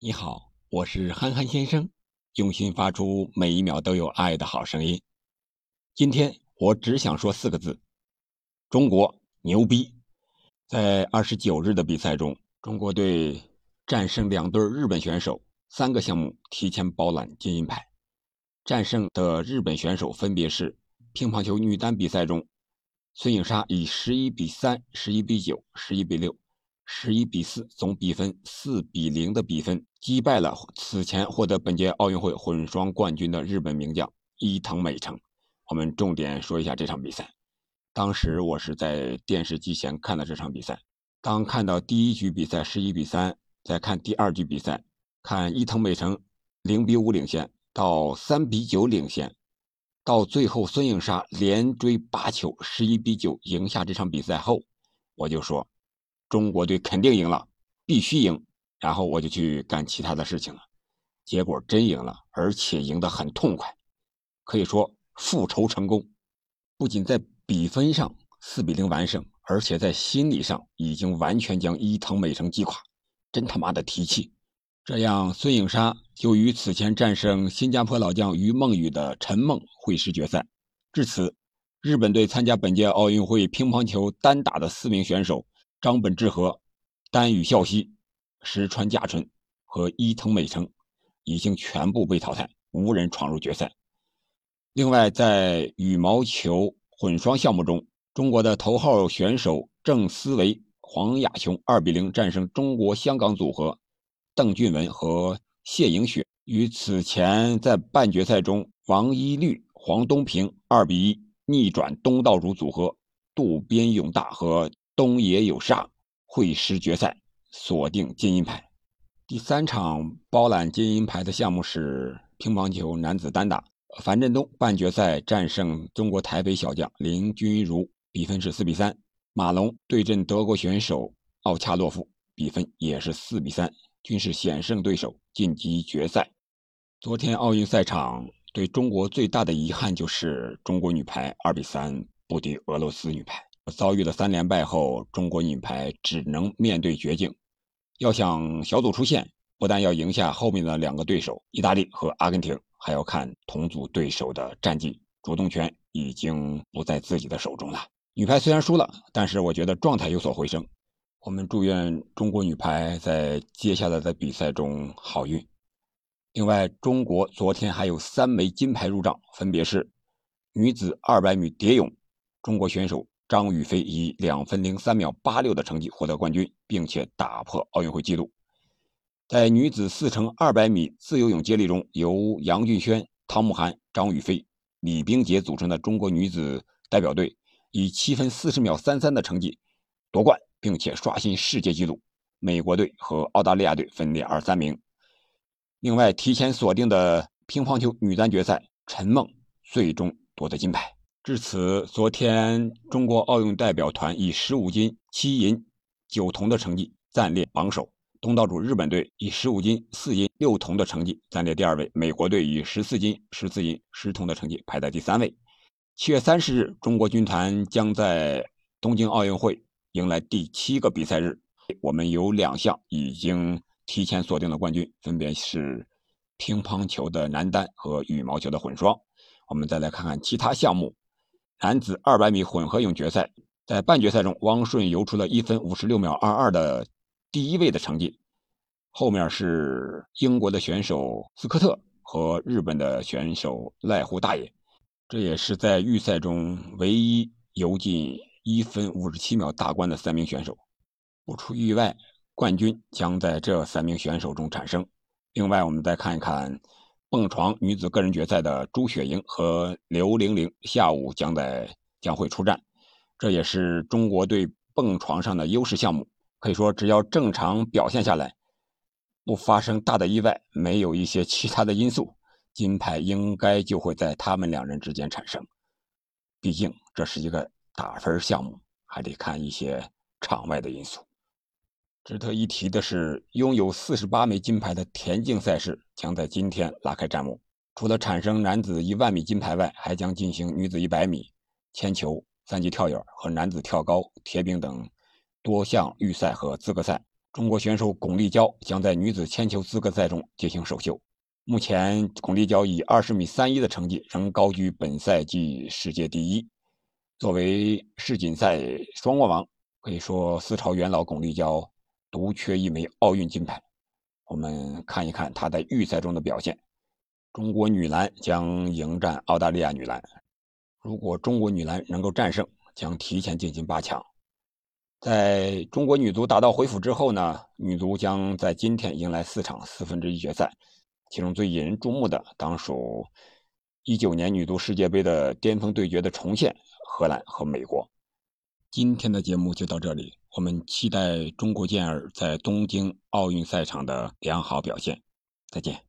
你好，我是憨憨先生，用心发出每一秒都有爱的好声音。今天我只想说四个字：中国牛逼！在二十九日的比赛中，中国队战胜两对日本选手，三个项目提前包揽金银牌。战胜的日本选手分别是乒乓球女单比赛中，孙颖莎以十一比三、十一比九、十一比六。十一比四，总比分四比零的比分击败了此前获得本届奥运会混双冠军的日本名将伊藤美诚。我们重点说一下这场比赛。当时我是在电视机前看的这场比赛。当看到第一局比赛十一比三，再看第二局比赛，看伊藤美诚零比五领先，到三比九领先，到最后孙颖莎连追八球十一比九赢下这场比赛后，我就说。中国队肯定赢了，必须赢。然后我就去干其他的事情了，结果真赢了，而且赢得很痛快，可以说复仇成功。不仅在比分上四比零完胜，而且在心理上已经完全将伊藤美诚击垮，真他妈的提气！这样，孙颖莎就与此前战胜新加坡老将于梦雨的陈梦会师决赛。至此，日本队参加本届奥运会乒乓球单打的四名选手。张本智和、丹羽孝希、石川佳纯和伊藤美诚已经全部被淘汰，无人闯入决赛。另外，在羽毛球混双项目中，中国的头号选手郑思维、黄雅琼2比0战胜中国香港组合邓俊文和谢颖雪，与此前在半决赛中王一律、黄东萍2比1逆转东道主组合渡边勇大和。东野有沙会师决赛，锁定金银牌。第三场包揽金银牌的项目是乒乓球男子单打，樊振东半决赛战胜中国台北小将林君如，比分是四比三。马龙对阵德国选手奥恰洛夫，比分也是四比三，均是险胜对手晋级决赛。昨天奥运赛场对中国最大的遗憾就是中国女排二比三不敌俄罗斯女排。遭遇了三连败后，中国女排只能面对绝境。要想小组出线，不但要赢下后面的两个对手意大利和阿根廷，还要看同组对手的战绩。主动权已经不在自己的手中了。女排虽然输了，但是我觉得状态有所回升。我们祝愿中国女排在接下来的比赛中好运。另外，中国昨天还有三枚金牌入账，分别是女子200米蝶泳，中国选手。张雨霏以两分零三秒八六的成绩获得冠军，并且打破奥运会纪录。在女子四乘二百米自由泳接力中，由杨俊轩、汤慕涵、张雨霏、李冰洁组成的中国女子代表队以七分四十秒三三的成绩夺冠，并且刷新世界纪录。美国队和澳大利亚队分列二三名。另外，提前锁定的乒乓球女单决赛，陈梦最终夺得金牌。至此，昨天中国奥运代表团以十五金七银九铜的成绩暂列榜首。东道主日本队以十五金四银六铜的成绩暂列第二位。美国队以十四金十四银十铜的成绩排在第三位。七月三十日，中国军团将在东京奥运会迎来第七个比赛日。我们有两项已经提前锁定的冠军，分别是乒乓球的男单和羽毛球的混双。我们再来看看其他项目。男子200米混合泳决赛，在半决赛中，汪顺游出了一分五十六秒二二的第一位的成绩，后面是英国的选手斯科特和日本的选手濑户大野，这也是在预赛中唯一游进一分五十七秒大关的三名选手。不出意外，冠军将在这三名选手中产生。另外，我们再看一看。蹦床女子个人决赛的朱雪莹和刘玲玲下午将在将会出战，这也是中国队蹦床上的优势项目。可以说，只要正常表现下来，不发生大的意外，没有一些其他的因素，金牌应该就会在他们两人之间产生。毕竟这是一个打分项目，还得看一些场外的因素。值得一提的是，拥有四十八枚金牌的田径赛事将在今天拉开战幕。除了产生男子一万米金牌外，还将进行女子一百米、铅球、三级跳远和男子跳高、铁饼等多项预赛和资格赛。中国选手巩立姣将在女子铅球资格赛中进行首秀。目前，巩立姣以二十米三一的成绩仍高居本赛季世界第一。作为世锦赛双冠王，可以说四朝元老巩立姣独缺一枚奥运金牌。我们看一看她在预赛中的表现。中国女篮将迎战澳大利亚女篮。如果中国女篮能够战胜，将提前进行八强。在中国女足打道回府之后呢，女足将在今天迎来四场四分之一决赛，其中最引人注目的当属一九年女足世界杯的巅峰对决的重现——荷兰和美国。今天的节目就到这里，我们期待中国健儿在东京奥运赛场的良好表现。再见。